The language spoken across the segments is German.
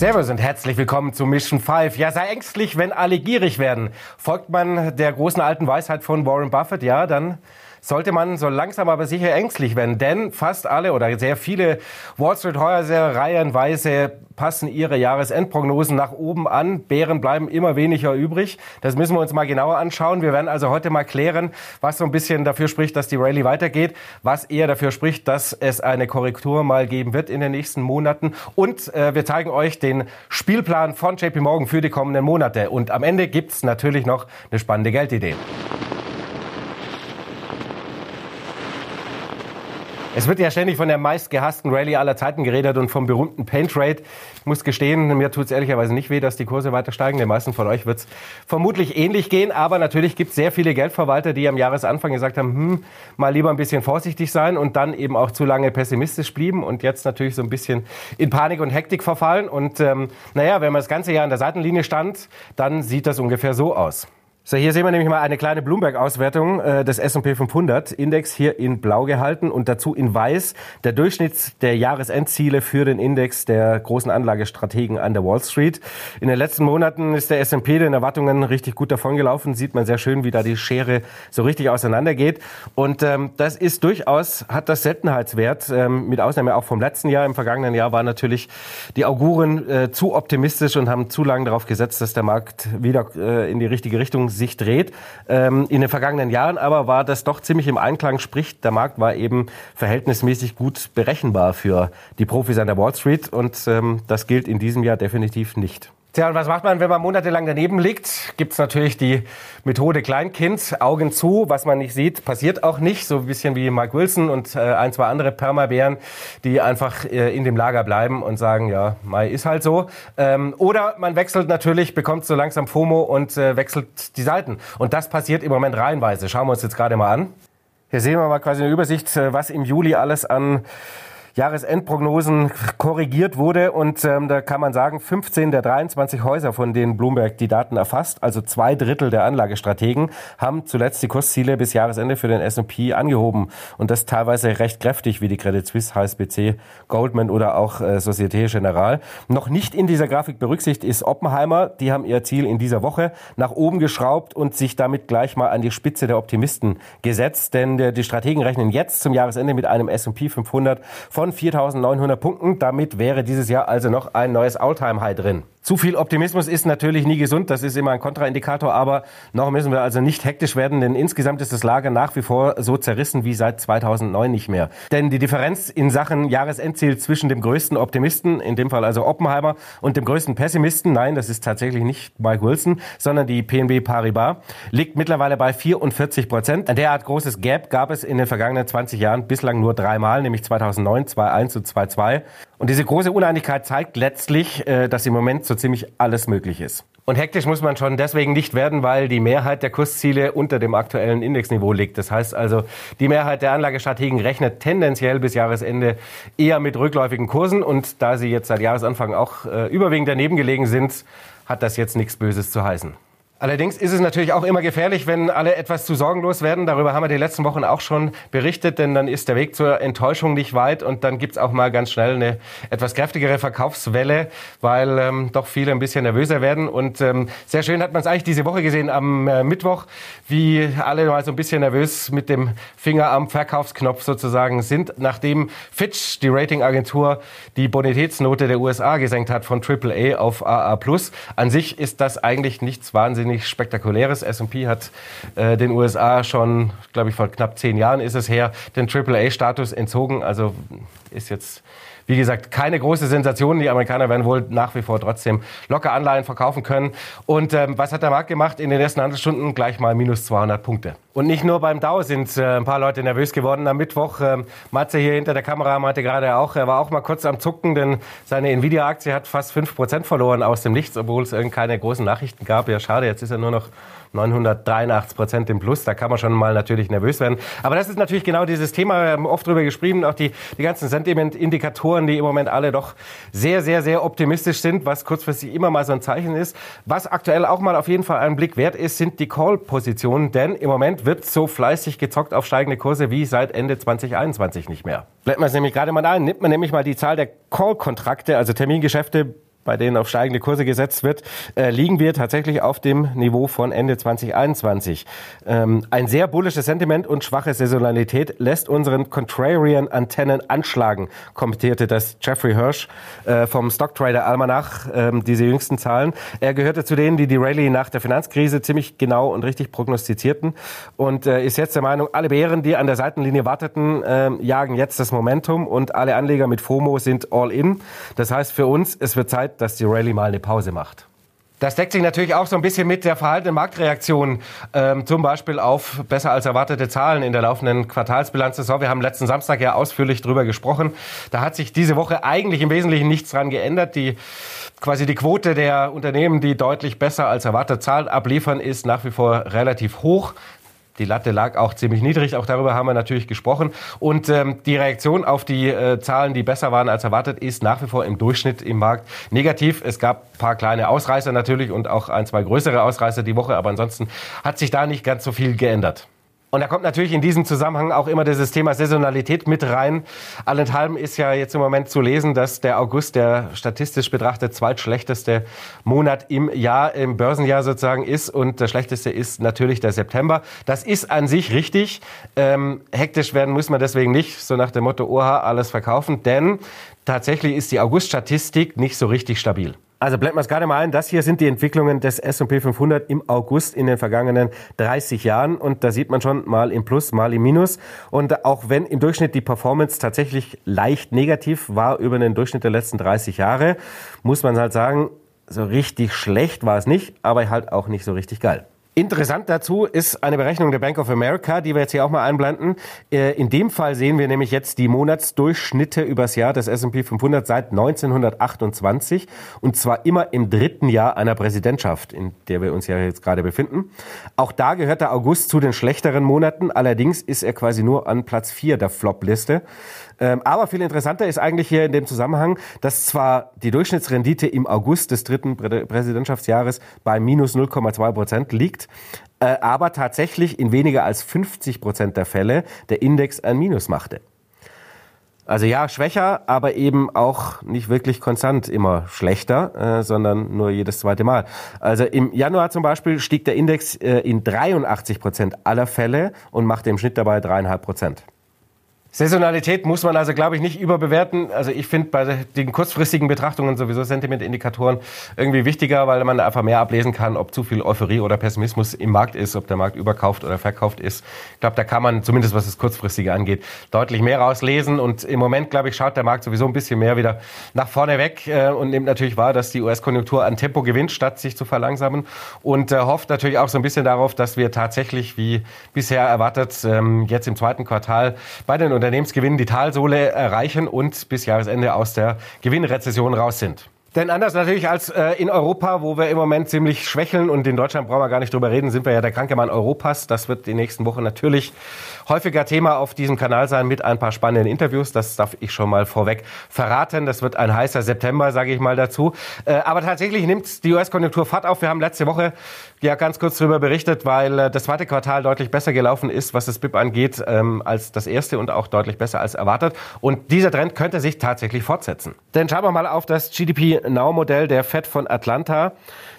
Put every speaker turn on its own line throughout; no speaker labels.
Servus und herzlich willkommen zu Mission 5. Ja, sei ängstlich, wenn alle gierig werden. Folgt man der großen alten Weisheit von Warren Buffett, ja, dann sollte man so langsam aber sicher ängstlich werden, denn fast alle oder sehr viele Wall Street Häuser reihenweise passen ihre Jahresendprognosen nach oben an. Bären bleiben immer weniger übrig. Das müssen wir uns mal genauer anschauen. Wir werden also heute mal klären, was so ein bisschen dafür spricht, dass die Rallye weitergeht, was eher dafür spricht, dass es eine Korrektur mal geben wird in den nächsten Monaten. Und äh, wir zeigen euch den Spielplan von JP Morgan für die kommenden Monate. Und am Ende gibt's natürlich noch eine spannende Geldidee. Es wird ja ständig von der meistgehassten Rallye aller Zeiten geredet und vom berühmten Paint Rate. Ich muss gestehen, mir tut es ehrlicherweise nicht weh, dass die Kurse weiter steigen. Den meisten von euch wird es vermutlich ähnlich gehen. Aber natürlich gibt es sehr viele Geldverwalter, die am Jahresanfang gesagt haben, hm, mal lieber ein bisschen vorsichtig sein und dann eben auch zu lange pessimistisch blieben und jetzt natürlich so ein bisschen in Panik und Hektik verfallen. Und ähm, naja, wenn man das ganze Jahr an der Seitenlinie stand, dann sieht das ungefähr so aus. So, hier sehen wir nämlich mal eine kleine Bloomberg-Auswertung äh, des S&P 500 Index hier in blau gehalten und dazu in weiß der Durchschnitt der Jahresendziele für den Index der großen Anlagestrategen an der Wall Street. In den letzten Monaten ist der S&P den Erwartungen richtig gut davongelaufen. Sieht man sehr schön, wie da die Schere so richtig auseinandergeht. Und ähm, das ist durchaus, hat das Seltenheitswert, ähm, mit Ausnahme auch vom letzten Jahr. Im vergangenen Jahr waren natürlich die Auguren äh, zu optimistisch und haben zu lange darauf gesetzt, dass der Markt wieder äh, in die richtige Richtung sich dreht. Ähm, in den vergangenen Jahren aber war das doch ziemlich im Einklang, sprich der Markt war eben verhältnismäßig gut berechenbar für die Profis an der Wall Street und ähm, das gilt in diesem Jahr definitiv nicht. Tja, und was macht man, wenn man monatelang daneben liegt? Gibt's natürlich die Methode Kleinkind, Augen zu, was man nicht sieht, passiert auch nicht. So ein bisschen wie Mike Wilson und äh, ein, zwei andere Permabären, die einfach äh, in dem Lager bleiben und sagen, ja, Mai ist halt so. Ähm, oder man wechselt natürlich, bekommt so langsam FOMO und äh, wechselt die Seiten. Und das passiert im Moment reihenweise. Schauen wir uns jetzt gerade mal an. Hier sehen wir mal quasi eine Übersicht, äh, was im Juli alles an Jahresendprognosen korrigiert wurde. Und ähm, da kann man sagen, 15 der 23 Häuser, von denen Bloomberg die Daten erfasst, also zwei Drittel der Anlagestrategen, haben zuletzt die Kursziele bis Jahresende für den S&P angehoben. Und das teilweise recht kräftig, wie die Credit Suisse, HSBC, Goldman oder auch äh, Societe Generale. Noch nicht in dieser Grafik berücksichtigt ist Oppenheimer. Die haben ihr Ziel in dieser Woche nach oben geschraubt und sich damit gleich mal an die Spitze der Optimisten gesetzt. Denn äh, die Strategen rechnen jetzt zum Jahresende mit einem S&P 500 von von 4.900 Punkten. Damit wäre dieses Jahr also noch ein neues Alltime-High drin. Zu viel Optimismus ist natürlich nie gesund, das ist immer ein Kontraindikator, aber noch müssen wir also nicht hektisch werden, denn insgesamt ist das Lager nach wie vor so zerrissen wie seit 2009 nicht mehr. Denn die Differenz in Sachen Jahresendziel zwischen dem größten Optimisten, in dem Fall also Oppenheimer, und dem größten Pessimisten, nein, das ist tatsächlich nicht Mike Wilson, sondern die PNB Paribas, liegt mittlerweile bei 44 Prozent. Ein derart großes Gap gab es in den vergangenen 20 Jahren bislang nur dreimal, nämlich 2009, 2.1 und 2.2. Und diese große Uneinigkeit zeigt letztlich, äh, dass im Moment so ziemlich alles möglich ist. Und hektisch muss man schon deswegen nicht werden, weil die Mehrheit der Kursziele unter dem aktuellen Indexniveau liegt. Das heißt also, die Mehrheit der Anlagestrategen rechnet tendenziell bis Jahresende eher mit rückläufigen Kursen. Und da sie jetzt seit Jahresanfang auch äh, überwiegend daneben gelegen sind, hat das jetzt nichts Böses zu heißen. Allerdings ist es natürlich auch immer gefährlich, wenn alle etwas zu sorgenlos werden. Darüber haben wir die letzten Wochen auch schon berichtet, denn dann ist der Weg zur Enttäuschung nicht weit und dann gibt's auch mal ganz schnell eine etwas kräftigere Verkaufswelle, weil ähm, doch viele ein bisschen nervöser werden. Und ähm, sehr schön hat man es eigentlich diese Woche gesehen am äh, Mittwoch, wie alle mal so ein bisschen nervös mit dem Finger am Verkaufsknopf sozusagen sind, nachdem Fitch, die Ratingagentur, die Bonitätsnote der USA gesenkt hat von AAA auf AA+. An sich ist das eigentlich nichts wahnsinnig wahnsinnig spektakuläres. S&P hat äh, den USA schon, glaube ich, vor knapp zehn Jahren ist es her, den AAA-Status entzogen. Also ist jetzt Wie gesagt, keine große Sensation. Die Amerikaner werden wohl nach wie vor trotzdem locker Anleihen verkaufen können. Und ähm, was hat der Markt gemacht? In den ersten Handelsstunden gleich mal minus 200 Punkte. Und nicht nur beim Dow sind äh, ein paar Leute nervös geworden am Mittwoch. Ähm, Matze hier hinter der Kamera meinte gerade auch, er war auch mal kurz am Zucken, denn seine Nvidia-Aktie hat fast 5% verloren aus dem Nichts, obwohl es keine großen Nachrichten gab. Ja, schade, jetzt ist er nur noch 983 Prozent im Plus. Da kann man schon mal natürlich nervös werden. Aber das ist natürlich genau dieses Thema. Wir haben oft drüber geschrieben, auch die, die ganzen Sentiment-Indikatoren, die im Moment alle doch sehr, sehr, sehr optimistisch sind, was kurzfristig immer mal so ein Zeichen ist. Was aktuell auch mal auf jeden Fall einen Blick wert ist, sind die Call-Positionen, denn im Moment wird so fleißig gezockt auf steigende Kurse wie seit Ende 2021 nicht mehr. Bleibt man es nämlich gerade mal ein, nimmt man nämlich mal die Zahl der Call-Kontrakte, also Termingeschäfte bei denen auf steigende Kurse gesetzt wird, äh, liegen wir tatsächlich auf dem Niveau von Ende 2021. Ähm, ein sehr bullisches Sentiment und schwache Saisonalität lässt unseren Contrarian-Antennen anschlagen, kommentierte das Jeffrey Hirsch äh, vom Stocktrader Almanach, äh, diese jüngsten Zahlen. Er gehörte zu denen, die die Rallye nach der Finanzkrise ziemlich genau und richtig prognostizierten und äh, ist jetzt der Meinung, alle Bären, die an der Seitenlinie warteten, äh, jagen jetzt das Momentum und alle Anleger mit FOMO sind all in. Das heißt für uns, es wird Zeit, dass die Rallye mal eine Pause macht. Das deckt sich natürlich auch so ein bisschen mit der verhaltenen Marktreaktion, ähm, zum Beispiel auf besser als erwartete Zahlen in der laufenden Quartalsbilanzsaison. Wir haben letzten Samstag ja ausführlich drüber gesprochen. Da hat sich diese Woche eigentlich im Wesentlichen nichts dran geändert. Die quasi die Quote der Unternehmen, die deutlich besser als erwartet Zahlen abliefern, ist nach wie vor relativ hoch. Die Latte lag auch ziemlich niedrig, auch darüber haben wir natürlich gesprochen. Und ähm, die Reaktion auf die äh, Zahlen, die besser waren als erwartet, ist nach wie vor im Durchschnitt im Markt negativ. Es gab ein paar kleine Ausreißer natürlich und auch ein, zwei größere Ausreißer die Woche, aber ansonsten hat sich da nicht ganz so viel geändert. Und da kommt natürlich in diesem Zusammenhang auch immer dieses Thema Saisonalität mit rein. Allenthalben ist ja jetzt im Moment zu lesen, dass der August der statistisch betrachtet zweitschlechteste Monat im Jahr, im Börsenjahr sozusagen ist. Und der schlechteste ist natürlich der September. Das ist an sich richtig. Ähm, hektisch werden muss man deswegen nicht, so nach dem Motto, oha, alles verkaufen. Denn tatsächlich ist die August-Statistik nicht so richtig stabil. Also blenden wir es gerade mal ein. Das hier sind die Entwicklungen des S&P 500 im August in den vergangenen 30 Jahren. Und da sieht man schon mal im Plus, mal im Minus. Und auch wenn im Durchschnitt die Performance tatsächlich leicht negativ war über den Durchschnitt der letzten 30 Jahre, muss man halt sagen, so richtig schlecht war es nicht, aber halt auch nicht so richtig geil. Interessant dazu ist eine Berechnung der Bank of America, die wir jetzt hier auch mal einblenden. Äh, in dem Fall sehen wir nämlich jetzt die Monatsdurchschnitte übers Jahr des S&P 500 seit 1928 und zwar immer im dritten Jahr einer Präsidentschaft, in der wir uns ja jetzt gerade befinden. Auch da gehört der August zu den schlechteren Monaten. Allerdings ist er quasi nur an Platz 4 der Flop-Liste. Ähm, aber viel interessanter ist eigentlich hier in dem Zusammenhang, dass zwar die Durchschnittsrendite im August des dritten Präsidentschaftsjahres bei minus 0,2 Prozent liegt, äh, aber tatsächlich in weniger als 50 Prozent der Fälle der Index ein Minus machte. Also ja, schwächer, aber eben auch nicht wirklich konstant immer schlechter, äh, sondern nur jedes zweite Mal. Also im Januar zum Beispiel stieg der Index äh, in 83 Prozent aller Fälle und machte im Schnitt dabei dreieinhalb Prozent. Saisonalität muss man also, glaube ich, nicht überbewerten. Also ich finde bei den kurzfristigen Betrachtungen sowieso Sentimentindikatoren irgendwie wichtiger, weil man einfach mehr ablesen kann, ob zu viel Euphorie oder Pessimismus im Markt ist, ob der Markt überkauft oder verkauft ist. Ich glaube, da kann man zumindest, was das Kurzfristige angeht, deutlich mehr rauslesen. Und im Moment, glaube ich, schaut der Markt sowieso ein bisschen mehr wieder nach vorne weg äh, und nimmt natürlich wahr, dass die US-Konjunktur an Tempo gewinnt, statt sich zu verlangsamen. Und äh, hofft natürlich auch so ein bisschen darauf, dass wir tatsächlich, wie bisher erwartet, ähm, jetzt im zweiten Quartal bei den Unternehmensgewinnen die Talsohle erreichen und bis Jahresende aus der Gewinnrezession raus sind. Denn anders natürlich als äh, in Europa, wo wir im Moment ziemlich schwächeln und in Deutschland brauchen wir gar nicht drüber reden, sind wir ja der kranke Mann Europas. Das wird die nächsten Wochen natürlich häufiger Thema auf diesem Kanal sein mit ein paar spannenden Interviews. Das darf ich schon mal vorweg verraten. Das wird ein heißer September, sage ich mal dazu. Äh, aber tatsächlich nimmt die US-Konjunktur Fahrt auf. Wir haben letzte Woche ja ganz kurz darüber berichtet, weil äh, das zweite Quartal deutlich besser gelaufen ist, was das BIP angeht, ähm, als das erste und auch deutlich besser als erwartet. Und dieser Trend könnte sich tatsächlich fortsetzen. Denn schauen wir mal auf das GDP Now-Modell der Fed von Atlanta.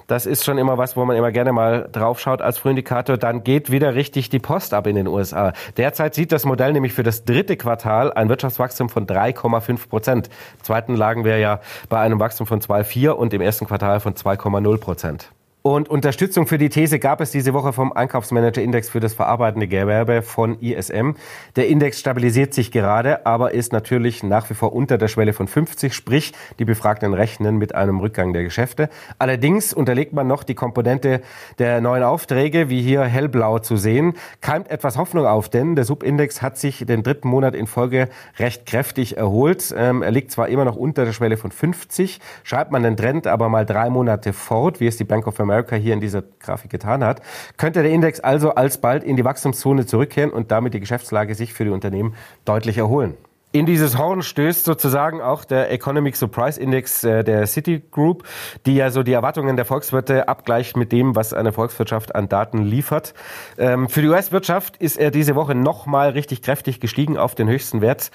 Das ist schon immer was, wo man immer gerne mal draufschaut als Frühindikator. Dann geht wieder richtig die Post ab in den USA. Derzeit sieht das Modell nämlich für das dritte Quartal ein Wirtschaftswachstum von 3,5 Prozent. Im zweiten lagen wir ja bei einem Wachstum von 2,4 und im ersten Quartal von 2,0 Prozent. Und Unterstützung für die These gab es diese Woche vom Einkaufsmanager-Index für das verarbeitende Gewerbe von ISM. Der Index stabilisiert sich gerade, aber ist natürlich nach wie vor unter der Schwelle von 50, sprich die Befragten rechnen mit einem Rückgang der Geschäfte. Allerdings unterlegt man noch die Komponente der neuen Aufträge, wie hier hellblau zu sehen, keimt etwas Hoffnung auf, denn der Subindex hat sich den dritten Monat in Folge recht kräftig erholt. Ähm, er liegt zwar immer noch unter der Schwelle von 50, schreibt man den Trend aber mal drei Monate fort, wie es die Bank of America America hier in dieser Grafik getan hat, könnte der Index also alsbald in die Wachstumszone zurückkehren und damit die Geschäftslage sich für die Unternehmen deutlich erholen. In dieses Horn stößt sozusagen auch der Economic Surprise Index äh, der Citigroup, die ja so die Erwartungen der Volkswirte abgleicht mit dem, was eine Volkswirtschaft an Daten liefert. Ähm, für die US-Wirtschaft ist er diese Woche nochmal richtig kräftig gestiegen auf den höchsten Wert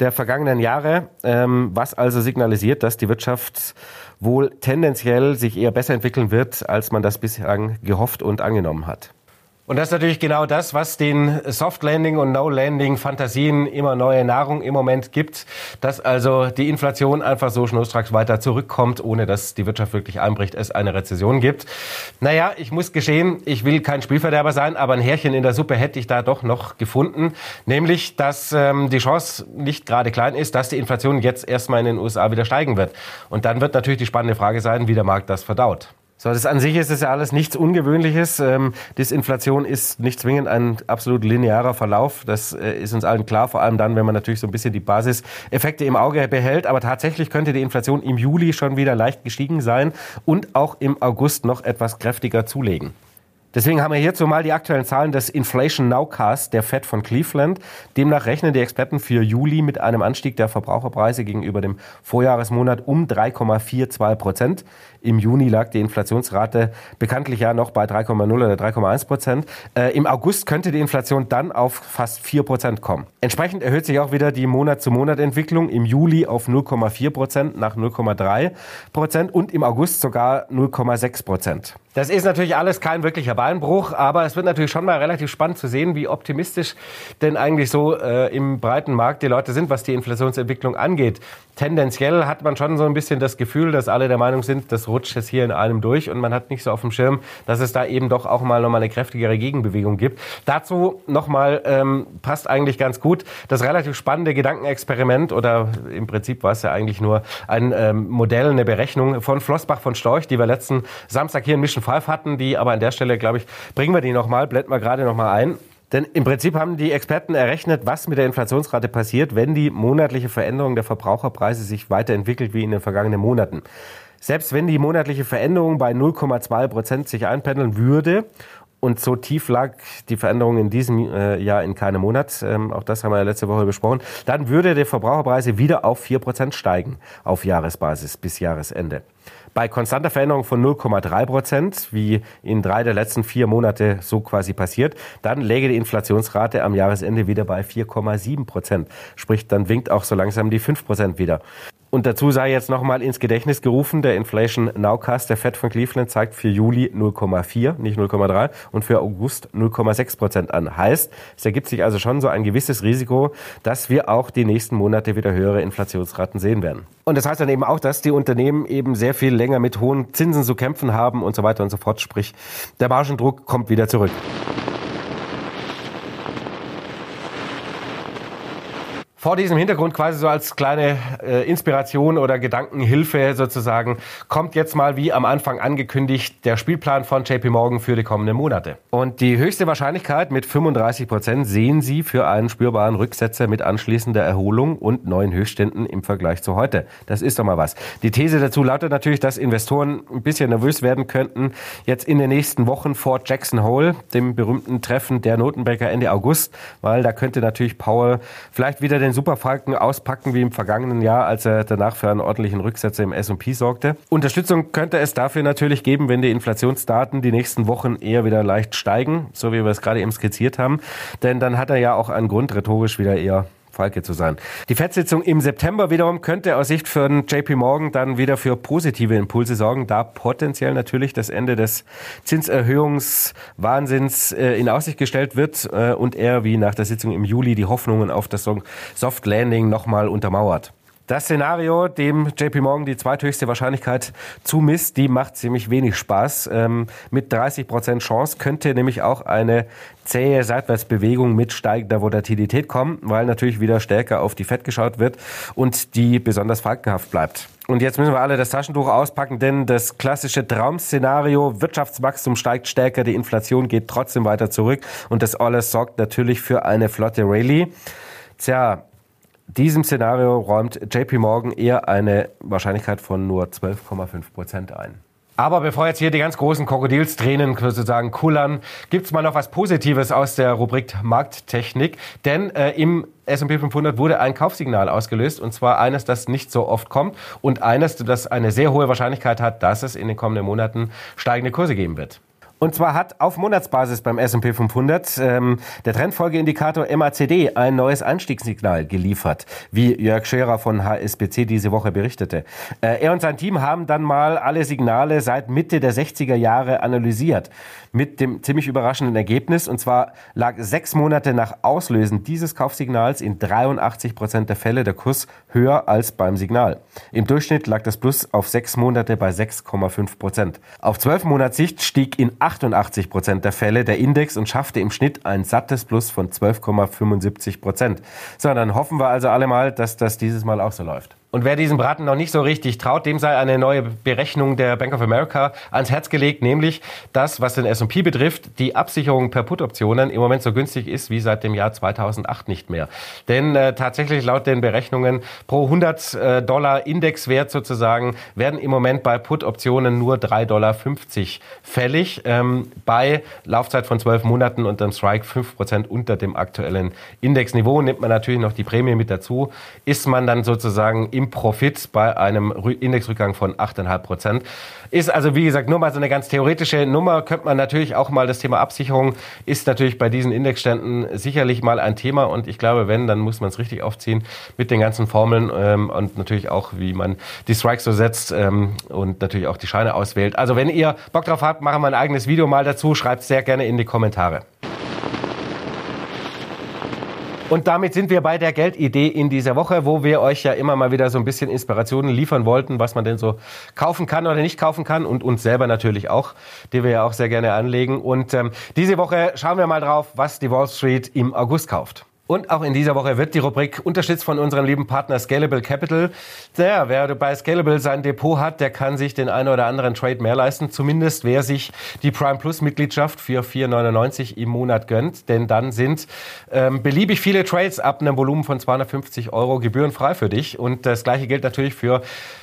der vergangenen Jahre, ähm, was also signalisiert, dass die Wirtschaft wohl tendenziell sich eher besser entwickeln wird, als man das bislang gehofft und angenommen hat. Und das ist natürlich genau das, was den Soft Landing und No Landing Fantasien immer neue Nahrung im Moment gibt, dass also die Inflation einfach so schnurstracks weiter zurückkommt, ohne dass die Wirtschaft wirklich einbricht, es eine Rezession gibt. Naja, ich muss geschehen, ich will kein Spielverderber sein, aber ein Härchen in der Suppe hätte ich da doch noch gefunden, nämlich, dass ähm, die Chance nicht gerade klein ist, dass die Inflation jetzt erstmal in den USA wieder steigen wird. Und dann wird natürlich die spannende Frage sein, wie der Markt das verdaut. So, das an sich ist es ja alles nichts Ungewöhnliches. Ähm, Disinflation ist nicht zwingend ein absolut linearer Verlauf. Das äh, ist uns allen klar, vor allem dann, wenn man natürlich so ein bisschen die Basiseffekte im Auge behält. Aber tatsächlich könnte die Inflation im Juli schon wieder leicht gestiegen sein und auch im August noch etwas kräftiger zulegen. Deswegen haben wir hierzu mal die aktuellen Zahlen des Inflation Nowcast der Fed von Cleveland. Demnach rechnen die Experten für Juli mit einem Anstieg der Verbraucherpreise gegenüber dem Vorjahresmonat um 3,42 Prozent. Im Juni lag die Inflationsrate bekanntlich ja noch bei 3,0 oder 3,1 Prozent. Äh, Im August könnte die Inflation dann auf fast 4 Prozent kommen. Entsprechend erhöht sich auch wieder die Monat-zu-Monat-Entwicklung im Juli auf 0,4 Prozent nach 0,3 Prozent und im August sogar 0,6 Prozent. Das ist natürlich alles kein wirklicher Beinbruch, aber es wird natürlich schon mal relativ spannend zu sehen, wie optimistisch denn eigentlich so äh, im breiten Markt die Leute sind, was die Inflationsentwicklung angeht. Tendenziell hat man schon so ein bisschen das Gefühl, dass alle der Meinung sind, das rutscht jetzt hier in einem durch und man hat nicht so auf dem Schirm, dass es da eben doch auch mal nochmal eine kräftigere Gegenbewegung gibt. Dazu nochmal ähm, passt eigentlich ganz gut das relativ spannende Gedankenexperiment oder im Prinzip war es ja eigentlich nur ein ähm, Modell, eine Berechnung von Flossbach von Storch, die wir letzten Samstag hier in Mission Mission 5 hatten, die aber an der Stelle, glaube ich, bringen wir die nochmal, blenden wir gerade nochmal ein. Denn im Prinzip haben die Experten errechnet, was mit der Inflationsrate passiert, wenn die monatliche Veränderung der Verbraucherpreise sich weiterentwickelt wie in den vergangenen Monaten. Selbst wenn die monatliche Veränderung bei 0,2 Prozent sich einpendeln würde und so tief lag die Veränderung in diesem äh, Jahr in keinem Monat, ähm, auch das haben wir ja letzte Woche besprochen, dann würde der Verbraucherpreise wieder auf 4 Prozent steigen auf Jahresbasis bis Jahresende. Bei konstanter Veränderung von 0,3 Prozent, wie in drei der letzten vier Monate so quasi passiert, dann läge die Inflationsrate am Jahresende wieder bei 4,7 Prozent. Sprich, dann winkt auch so langsam die 5 Prozent wieder. Und dazu sei jetzt nochmal ins Gedächtnis gerufen, der Inflation Nowcast der Fed von Cleveland zeigt für Juli 0,4, nicht 0,3 und für August 0,6 Prozent an. Heißt, es ergibt sich also schon so ein gewisses Risiko, dass wir auch die nächsten Monate wieder höhere Inflationsraten sehen werden. Und das heißt dann eben auch, dass die Unternehmen eben sehr viel länger mit hohen Zinsen zu kämpfen haben und so weiter und so fort. Sprich, der Margendruck kommt wieder zurück. Vor diesem Hintergrund quasi so als kleine äh, Inspiration oder Gedankenhilfe sozusagen kommt jetzt mal wie am Anfang angekündigt der Spielplan von JP Morgan für die kommenden Monate. Und die höchste Wahrscheinlichkeit mit 35 Prozent sehen Sie für einen spürbaren Rücksetzer mit anschließender Erholung und neuen Höchstständen im Vergleich zu heute. Das ist doch mal was. Die These dazu lautet natürlich, dass Investoren ein bisschen nervös werden könnten jetzt in den nächsten Wochen vor Jackson Hole, dem berühmten Treffen der Notenbanker Ende August, weil da könnte natürlich Powell vielleicht wieder den den Superfalken auspacken wie im vergangenen Jahr, als er danach für einen ordentlichen Rücksetzer im S&P sorgte. Unterstützung könnte es dafür natürlich geben, wenn die Inflationsdaten die nächsten Wochen eher wieder leicht steigen, so wie wir es gerade eben skizziert haben. Denn dann hat er ja auch einen Grund, rhetorisch wieder eher Falke zu sein. Die FED-Sitzung im September wiederum könnte aus Sicht von JP Morgan dann wieder für positive Impulse sorgen, da potenziell natürlich das Ende des Zinserhöhungswahnsinns äh, in Aussicht gestellt wird äh, und er wie nach der Sitzung im Juli die Hoffnungen auf das Soft Landing nochmal untermauert. Das Szenario, dem JP Morgan die zweithöchste Wahrscheinlichkeit zumisst, die macht ziemlich wenig Spaß. Ähm, mit 30 Prozent Chance könnte nämlich auch eine zähe Seitwärtsbewegung mit steigender Volatilität kommen, weil natürlich wieder stärker auf die Fett geschaut wird und die besonders falkenhaft bleibt. Und jetzt müssen wir alle das Taschentuch auspacken, denn das klassische Traum-Szenario, Wirtschaftswachstum steigt stärker, die Inflation geht trotzdem weiter zurück und das alles sorgt natürlich für eine flotte Rallye. Tja, diesem Szenario räumt JP Morgan eher eine Wahrscheinlichkeit von nur 12,5 Prozent ein. Aber bevor jetzt hier die ganz großen Krokodilstränen sozusagen kullern, gibt's mal noch was Positives aus der Rubrik Markttechnik. Denn äh, im S&P 500 wurde ein Kaufsignal ausgelöst und zwar eines, das nicht so oft kommt und eines, das eine sehr hohe Wahrscheinlichkeit hat, dass es in den kommenden Monaten steigende Kurse geben wird. Und zwar hat auf Monatsbasis beim S&P 500 ähm, der Trendfolgeindikator MACD ein neues Anstiegssignal geliefert, wie Jörg Scherer von HSBC diese Woche berichtete. Äh, er und sein Team haben dann mal alle Signale seit Mitte der 60er Jahre analysiert mit dem ziemlich überraschenden Ergebnis. Und zwar lag sechs Monate nach Auslösen dieses Kaufsignals in 83 Prozent der Fälle der Kurs höher als beim Signal. Im Durchschnitt lag das Plus auf sechs Monate bei 6,5 Prozent. Auf zwölf Monatssicht stieg in 88 Prozent der Fälle der Index und schaffte im Schnitt ein sattes Plus von 12,75 Prozent. So, dann hoffen wir also alle mal, dass das dieses Mal auch so läuft. Und wer diesem Braten noch nicht so richtig traut, dem sei eine neue Berechnung der Bank of America ans Herz gelegt, nämlich das, was den S&P betrifft, die Absicherung per Put-Optionen im Moment so günstig ist wie seit dem Jahr 2008 nicht mehr. Denn äh, tatsächlich laut den Berechnungen pro 100 äh, Dollar Indexwert sozusagen werden im Moment bei Put-Optionen nur 3,50 Dollar fällig. Ähm, bei Laufzeit von 12 Monaten und einem Strike 5% unter dem aktuellen Indexniveau nimmt man natürlich noch die Prämie mit dazu. Ist man dann sozusagen im Profit bei einem Indexrückgang von 8,5 Prozent. Ist also, wie gesagt, nur mal so eine ganz theoretische Nummer. Könnte man natürlich auch mal das Thema Absicherung ist natürlich bei diesen Indexständen sicherlich mal ein Thema. Und ich glaube, wenn, dann muss man es richtig aufziehen mit den ganzen Formeln ähm, und natürlich auch, wie man die Strikes so setzt ähm, und natürlich auch die Scheine auswählt. Also wenn ihr Bock drauf habt, machen wir ein eigenes Video mal dazu. Schreibt sehr gerne in die Kommentare. Und damit sind wir bei der Geldidee in dieser Woche, wo wir euch ja immer mal wieder so ein bisschen Inspirationen liefern wollten, was man denn so kaufen kann oder nicht kaufen kann und uns selber natürlich auch, die wir ja auch sehr gerne anlegen. Und ähm, diese Woche schauen wir mal drauf, was die Wall Street im August kauft. Und auch in dieser Woche wird die Rubrik unterstützt von unserem lieben Partner Scalable Capital. Der, wer bei Scalable sein Depot hat, der kann sich den einen oder anderen Trade mehr leisten. Zumindest wer sich die Prime Plus Mitgliedschaft für 4,99 im Monat gönnt. Denn dann sind ähm, beliebig viele Trades ab einem Volumen von 250 Euro gebührenfrei für dich. Und das gleiche gilt natürlich für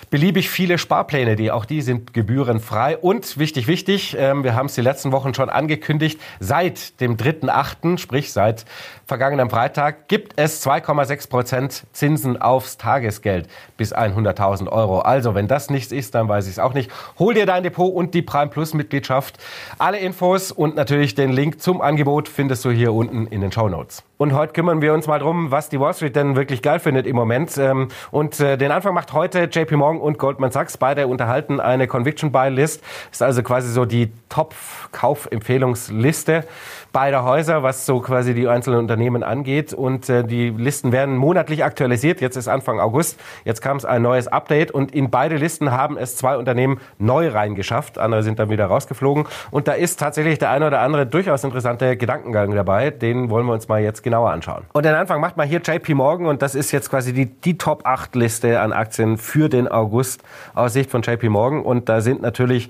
beliebig viele Sparpläne, die auch die sind gebührenfrei. Und wichtig, wichtig, ähm, wir haben es die letzten Wochen schon angekündigt, seit dem 3.8., sprich seit vergangenem Freitag, gibt es 2,6 Prozent Zinsen aufs Tagesgeld bis 100.000 Euro. Also, wenn das nichts ist, dann weiß ich es auch nicht. Hol dir dein Depot und die Prime Plus Mitgliedschaft. Alle Infos und natürlich den Link zum Angebot findest du hier unten in den Show Notes. Und heute kümmern wir uns mal drum, was die Wall Street denn wirklich geil findet im Moment. Ähm, und äh, den Anfang macht heute JP Morgan und Goldman Sachs. Beide unterhalten eine Conviction Buy List. Ist also quasi so die Top-Kaufempfehlungsliste beider Häuser, was so quasi die einzelnen Unternehmen angeht. Und äh, die Listen werden monatlich aktualisiert. Jetzt ist Anfang August. Jetzt kam es ein neues Update. Und in beide Listen haben es zwei Unternehmen neu reingeschafft. Andere sind dann wieder rausgeflogen. Und da ist tatsächlich der eine oder andere durchaus interessante Gedankengang dabei. Den wollen wir uns mal jetzt genauer anschauen. Und den Anfang macht mal hier JP Morgan und das ist jetzt quasi die, die Top 8 Liste an Aktien für den August aus Sicht von JP Morgan. Und da sind natürlich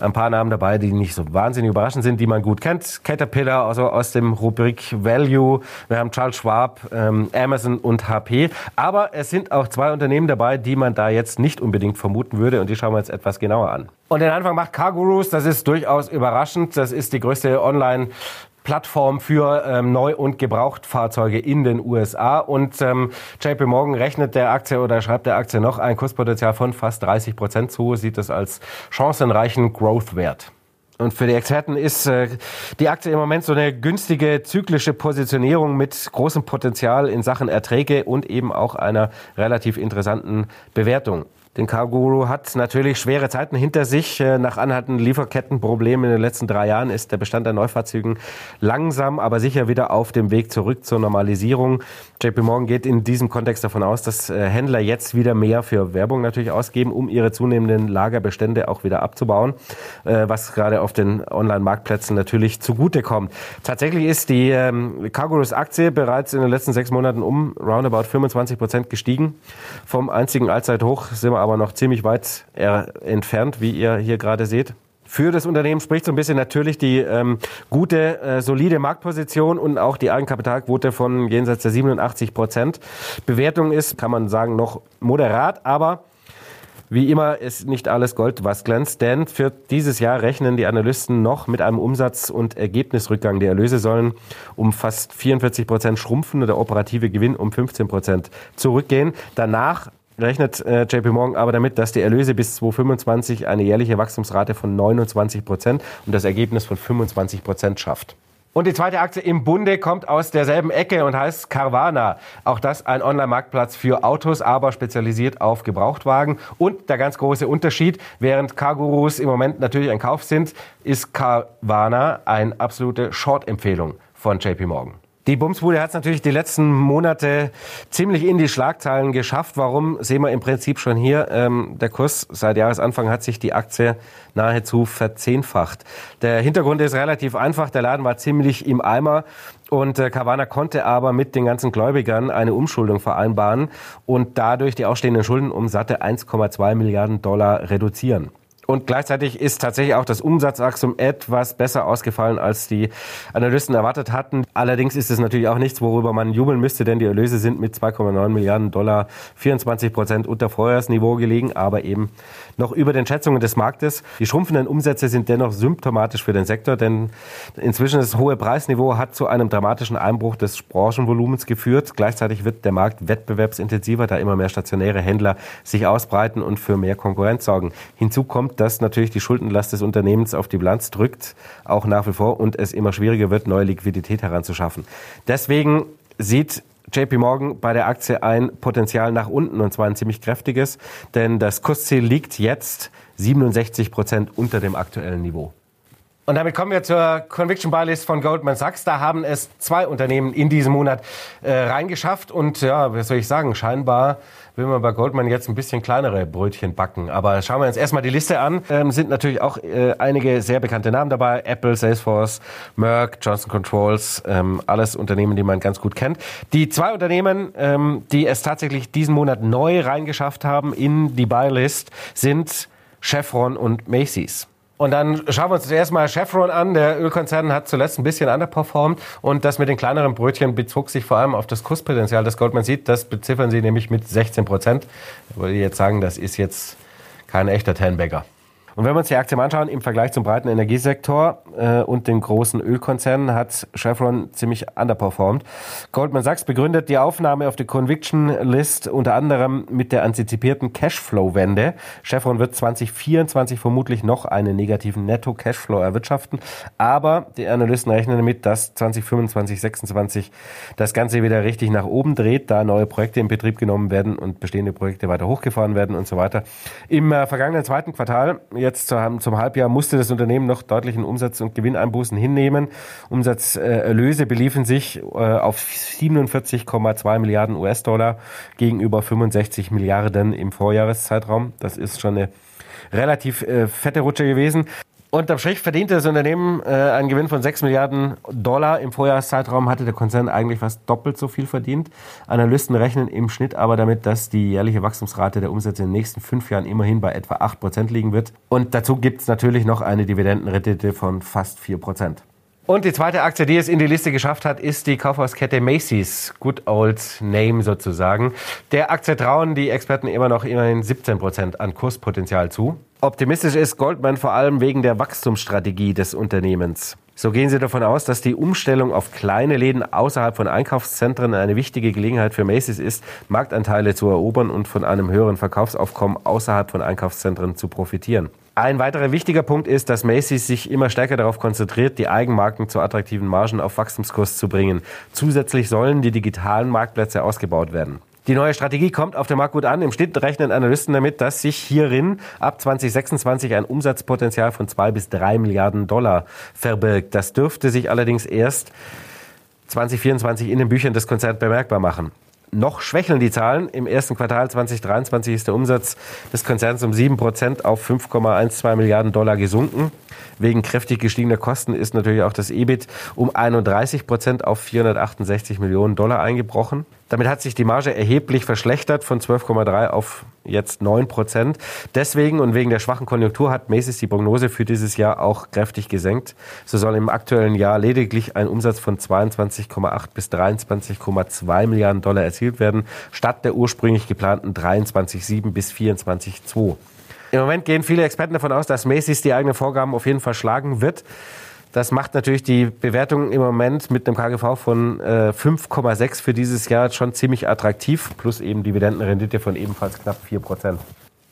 ein paar Namen dabei, die nicht so wahnsinnig überraschend sind, die man gut kennt. Caterpillar, also aus dem Rubrik Value. Wir haben Charles Schwab, ähm, Amazon und HP. Aber es sind auch zwei Unternehmen dabei, die man da jetzt nicht unbedingt vermuten würde. Und die schauen wir uns etwas genauer an. Und den Anfang macht CarGurus. Das ist durchaus überraschend. Das ist die größte Online- Plattform für ähm, Neu- und Gebrauchtfahrzeuge in den USA. Und ähm, JP Morgan rechnet der Aktie oder schreibt der Aktie noch ein Kurspotenzial von fast 30 Prozent zu, sieht es als chancenreichen Growth-Wert. Und für die Experten ist äh, die Aktie im Moment so eine günstige zyklische Positionierung mit großem Potenzial in Sachen Erträge und eben auch einer relativ interessanten Bewertung. Den Carguru hat natürlich schwere Zeiten hinter sich. Äh, nach anhaltenden Lieferkettenproblemen in den letzten drei Jahren ist der Bestand an Neufahrzeugen langsam, aber sicher wieder auf dem Weg zurück zur Normalisierung. JP Morgan geht in diesem Kontext davon aus, dass äh, Händler jetzt wieder mehr für Werbung natürlich ausgeben, um ihre zunehmenden Lagerbestände auch wieder abzubauen, äh, was gerade auf den Online-Marktplätzen natürlich zugutekommt. Tatsächlich ist die ähm, Cargurus Aktie bereits in den letzten sechs Monaten um roundabout 25 Prozent gestiegen. Vom einzigen Allzeithoch sind wir aber noch ziemlich weit entfernt, wie ihr hier gerade seht. Für das Unternehmen spricht so ein bisschen natürlich die ähm, gute, äh, solide Marktposition und auch die Eigenkapitalquote von jenseits der 87 Prozent. Bewertung ist, kann man sagen, noch moderat, aber wie immer ist nicht alles Gold, was glänzt, denn für dieses Jahr rechnen die Analysten noch mit einem Umsatz- und Ergebnisrückgang. Die Erlöse sollen um fast 44 Prozent schrumpfen und der operative Gewinn um 15 Prozent zurückgehen. Danach rechnet äh, JP Morgan aber damit, dass die Erlöse bis 2025 eine jährliche Wachstumsrate von 29 Prozent und das Ergebnis von 25 Prozent schafft. Und die zweite Aktie im Bunde kommt aus derselben Ecke und heißt Carvana. Auch das ein Online-Marktplatz für Autos, aber spezialisiert auf Gebrauchtwagen. Und der ganz große Unterschied, während Cargurus im Moment natürlich ein Kauf sind, ist Carvana eine absolute Short-Empfehlung von JP Morgan. Die Bumsbude hat es natürlich die letzten Monate ziemlich in die Schlagzeilen geschafft. Warum, sehen wir im Prinzip schon hier. Ähm, der Kurs seit Jahresanfang hat sich die Aktie nahezu verzehnfacht. Der Hintergrund ist relativ einfach. Der Laden war ziemlich im Eimer. Und äh, Carvana konnte aber mit den ganzen Gläubigern eine Umschuldung vereinbaren und dadurch die ausstehenden Schulden um satte 1,2 Milliarden Dollar reduzieren. Und gleichzeitig ist tatsächlich auch das Umsatzwachstum etwas besser ausgefallen, als die Analysten erwartet hatten. Allerdings ist es natürlich auch nichts, worüber man jubeln müsste, denn die Erlöse sind mit 2,9 Milliarden Dollar 24 Prozent unter Vorjahresniveau gelegen, aber eben noch über den Schätzungen des Marktes. Die schrumpfenden Umsätze sind dennoch symptomatisch für den Sektor, denn inzwischen das hohe Preisniveau hat zu einem dramatischen Einbruch des Branchenvolumens geführt. Gleichzeitig wird der Markt wettbewerbsintensiver, da immer mehr stationäre Händler sich ausbreiten und für mehr Konkurrenz sorgen. Hinzu kommt, dass natürlich die Schuldenlast des Unternehmens auf die Bilanz drückt, auch nach wie vor, und es immer schwieriger wird, neue Liquidität heranzuschaffen. Deswegen sieht JP Morgan bei der Aktie ein Potenzial nach unten und zwar ein ziemlich kräftiges, denn das Kursziel liegt jetzt 67 Prozent unter dem aktuellen Niveau. Und damit kommen wir zur Conviction Buy List von Goldman Sachs. Da haben es zwei Unternehmen in diesem Monat äh, reingeschafft und ja, was soll ich sagen, scheinbar will man bei Goldman jetzt ein bisschen kleinere Brötchen backen. Aber schauen wir uns erstmal die Liste an. Ähm, sind natürlich auch äh, einige sehr bekannte Namen dabei. Apple, Salesforce, Merck, Johnson Controls, ähm, alles Unternehmen, die man ganz gut kennt. Die zwei Unternehmen, ähm, die es tatsächlich diesen Monat neu reingeschafft haben in die Buy List, sind Chevron und Macy's. Und dann schauen wir uns zuerst mal Chevron an. Der Ölkonzern hat zuletzt ein bisschen underperformed und das mit den kleineren Brötchen bezog sich vor allem auf das Kurspotenzial, das Goldman sieht. Das beziffern sie nämlich mit 16 Prozent. Ich würde jetzt sagen, das ist jetzt kein echter Tenbagger. Und wenn wir uns die Aktie mal anschauen, im Vergleich zum breiten Energiesektor äh, und den großen Ölkonzernen hat Chevron ziemlich underperformed. Goldman Sachs begründet die Aufnahme auf die Conviction List unter anderem mit der antizipierten Cashflow-Wende. Chevron wird 2024 vermutlich noch einen negativen Netto-Cashflow erwirtschaften, aber die Analysten rechnen damit, dass 2025, 2026 das Ganze wieder richtig nach oben dreht, da neue Projekte in Betrieb genommen werden und bestehende Projekte weiter hochgefahren werden und so weiter. Im äh, vergangenen zweiten Quartal jetzt zum Halbjahr musste das Unternehmen noch deutlichen Umsatz- und Gewinneinbußen hinnehmen. Umsatzerlöse beliefen sich äh, auf 47,2 Milliarden US-Dollar gegenüber 65 Milliarden im Vorjahreszeitraum. Das ist schon eine relativ äh, fette Rutsche gewesen. Unterm Strich verdiente das Unternehmen äh, einen Gewinn von 6 Milliarden Dollar. Im Vorjahreszeitraum hatte der Konzern eigentlich fast doppelt so viel verdient. Analysten rechnen im Schnitt aber damit, dass die jährliche Wachstumsrate der Umsätze in den nächsten fünf Jahren immerhin bei etwa 8 Prozent liegen wird. Und dazu gibt es natürlich noch eine Dividendenrendite von fast 4 Prozent. Und die zweite Aktie, die es in die Liste geschafft hat, ist die Kaufhauskette Macy's. Good old name sozusagen. Der Aktie trauen die Experten immer noch immerhin 17 Prozent an Kurspotenzial zu. Optimistisch ist Goldman vor allem wegen der Wachstumsstrategie des Unternehmens. So gehen Sie davon aus, dass die Umstellung auf kleine Läden außerhalb von Einkaufszentren eine wichtige Gelegenheit für Macy's ist, Marktanteile zu erobern und von einem höheren Verkaufsaufkommen außerhalb von Einkaufszentren zu profitieren. Ein weiterer wichtiger Punkt ist, dass Macy's sich immer stärker darauf konzentriert, die Eigenmarken zu attraktiven Margen auf Wachstumskurs zu bringen. Zusätzlich sollen die digitalen Marktplätze ausgebaut werden. Die neue Strategie kommt auf dem Markt gut an. Im Schnitt rechnen Analysten damit, dass sich hierin ab 2026 ein Umsatzpotenzial von zwei bis drei Milliarden Dollar verbirgt. Das dürfte sich allerdings erst 2024 in den Büchern des Konzerns bemerkbar machen. Noch schwächeln die Zahlen. Im ersten Quartal 2023 ist der Umsatz des Konzerns um 7% auf 5,12 Milliarden Dollar gesunken. Wegen kräftig gestiegener Kosten ist natürlich auch das EBIT um 31 Prozent auf 468 Millionen Dollar eingebrochen. Damit hat sich die Marge erheblich verschlechtert von 12,3 auf jetzt 9 Prozent. Deswegen und wegen der schwachen Konjunktur hat Macy's die Prognose für dieses Jahr auch kräftig gesenkt. So soll im aktuellen Jahr lediglich ein Umsatz von 22,8 bis 23,2 Milliarden Dollar erzielt werden, statt der ursprünglich geplanten 23,7 bis 24,2. Im Moment gehen viele Experten davon aus, dass Macy's die eigenen Vorgaben auf jeden Fall schlagen wird. Das macht natürlich die Bewertung im Moment mit einem KGV von äh, 5,6 für dieses Jahr schon ziemlich attraktiv, plus eben Dividendenrendite von ebenfalls knapp 4 Prozent.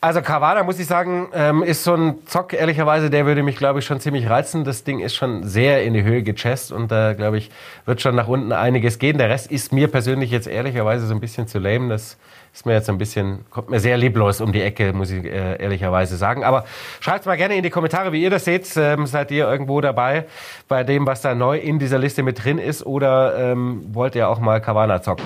Also Carvana, muss ich sagen, ähm, ist so ein Zock, ehrlicherweise, der würde mich, glaube ich, schon ziemlich reizen. Das Ding ist schon sehr in die Höhe gechest und da, glaube ich, wird schon nach unten einiges gehen. Der Rest ist mir persönlich jetzt ehrlicherweise so ein bisschen zu lame. Das ist mir jetzt ein bisschen, kommt mir sehr lieblos um die Ecke, muss ich äh, ehrlicherweise sagen. Aber schreibt mal gerne in die Kommentare, wie ihr das seht. Ähm, seid ihr irgendwo dabei bei dem, was da neu in dieser Liste mit drin ist oder ähm, wollt ihr auch mal Kavana zocken?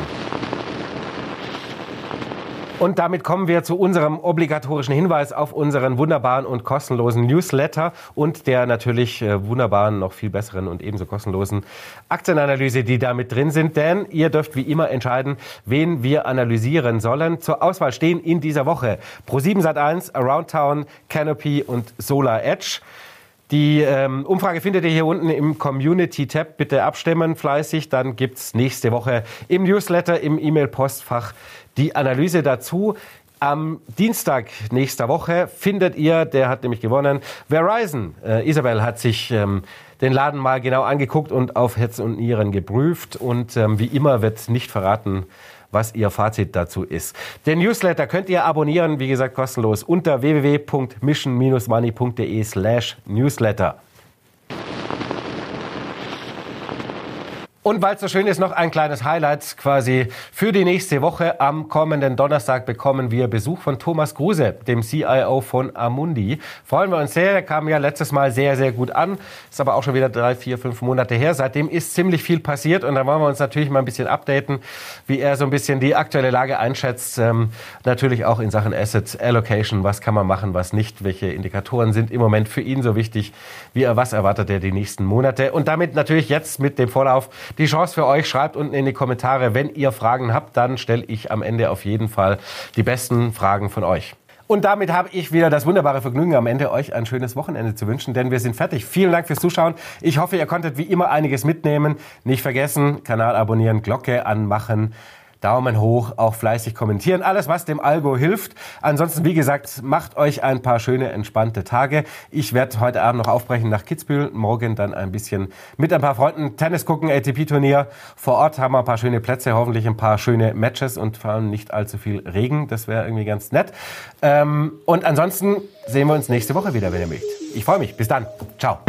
Und damit kommen wir zu unserem obligatorischen Hinweis auf unseren wunderbaren und kostenlosen Newsletter und der natürlich äh, wunderbaren, noch viel besseren und ebenso kostenlosen Aktienanalyse, die da mit drin sind. Denn ihr dürft wie immer entscheiden, wen wir analysieren sollen. Zur Auswahl stehen in dieser Woche Pro7 Sat1, Around Town, Canopy und Solar Edge. Die ähm, Umfrage findet ihr hier unten im Community-Tab. Bitte abstimmen fleißig. Dann gibt's nächste Woche im Newsletter, im E-Mail-Postfach die Analyse dazu. Am Dienstag nächster Woche findet ihr, der hat nämlich gewonnen, Verizon. Äh, Isabel hat sich ähm, den Laden mal genau angeguckt und auf Herz und Nieren geprüft. Und ähm, wie immer wird nicht verraten, was Ihr Fazit dazu ist. Den Newsletter könnt ihr abonnieren, wie gesagt, kostenlos unter www.mission-money.de slash newsletter. Und weil es so schön ist, noch ein kleines Highlight quasi für die nächste Woche. Am kommenden Donnerstag bekommen wir Besuch von Thomas Kruse, dem CIO von Amundi. Freuen wir uns sehr. Er kam ja letztes Mal sehr, sehr gut an. Ist aber auch schon wieder drei, vier, fünf Monate her. Seitdem ist ziemlich viel passiert. Und da wollen wir uns natürlich mal ein bisschen updaten, wie er so ein bisschen die aktuelle Lage einschätzt. Ähm, natürlich auch in Sachen Asset Allocation. Was kann man machen, was nicht? Welche Indikatoren sind im Moment für ihn so wichtig? Wie er, was erwartet er die nächsten Monate? Und damit natürlich jetzt mit dem Vorlauf die Chance für euch. Schreibt unten in die Kommentare, wenn ihr Fragen habt, dann stelle ich am Ende auf jeden Fall die besten Fragen von euch. Und damit habe ich wieder das wunderbare Vergnügen, am Ende euch ein schönes Wochenende zu wünschen, denn wir sind fertig. Vielen Dank fürs Zuschauen. Ich hoffe, ihr konntet wie immer einiges mitnehmen. Nicht vergessen, Kanal abonnieren, Glocke anmachen. Daumen hoch, auch fleißig kommentieren. Alles, was dem Algo hilft. Ansonsten, wie gesagt, macht euch ein paar schöne, entspannte Tage. Ich werde heute Abend noch aufbrechen nach Kitzbühel. Morgen dann ein bisschen mit ein paar Freunden Tennis gucken, ATP-Turnier. Vor Ort haben wir ein paar schöne Plätze, hoffentlich ein paar schöne Matches und vor allem nicht allzu viel Regen. Das wäre irgendwie ganz nett. Ähm, und ansonsten sehen wir uns nächste Woche wieder, wenn ihr mögt. Ich freue mich. Bis dann. Ciao.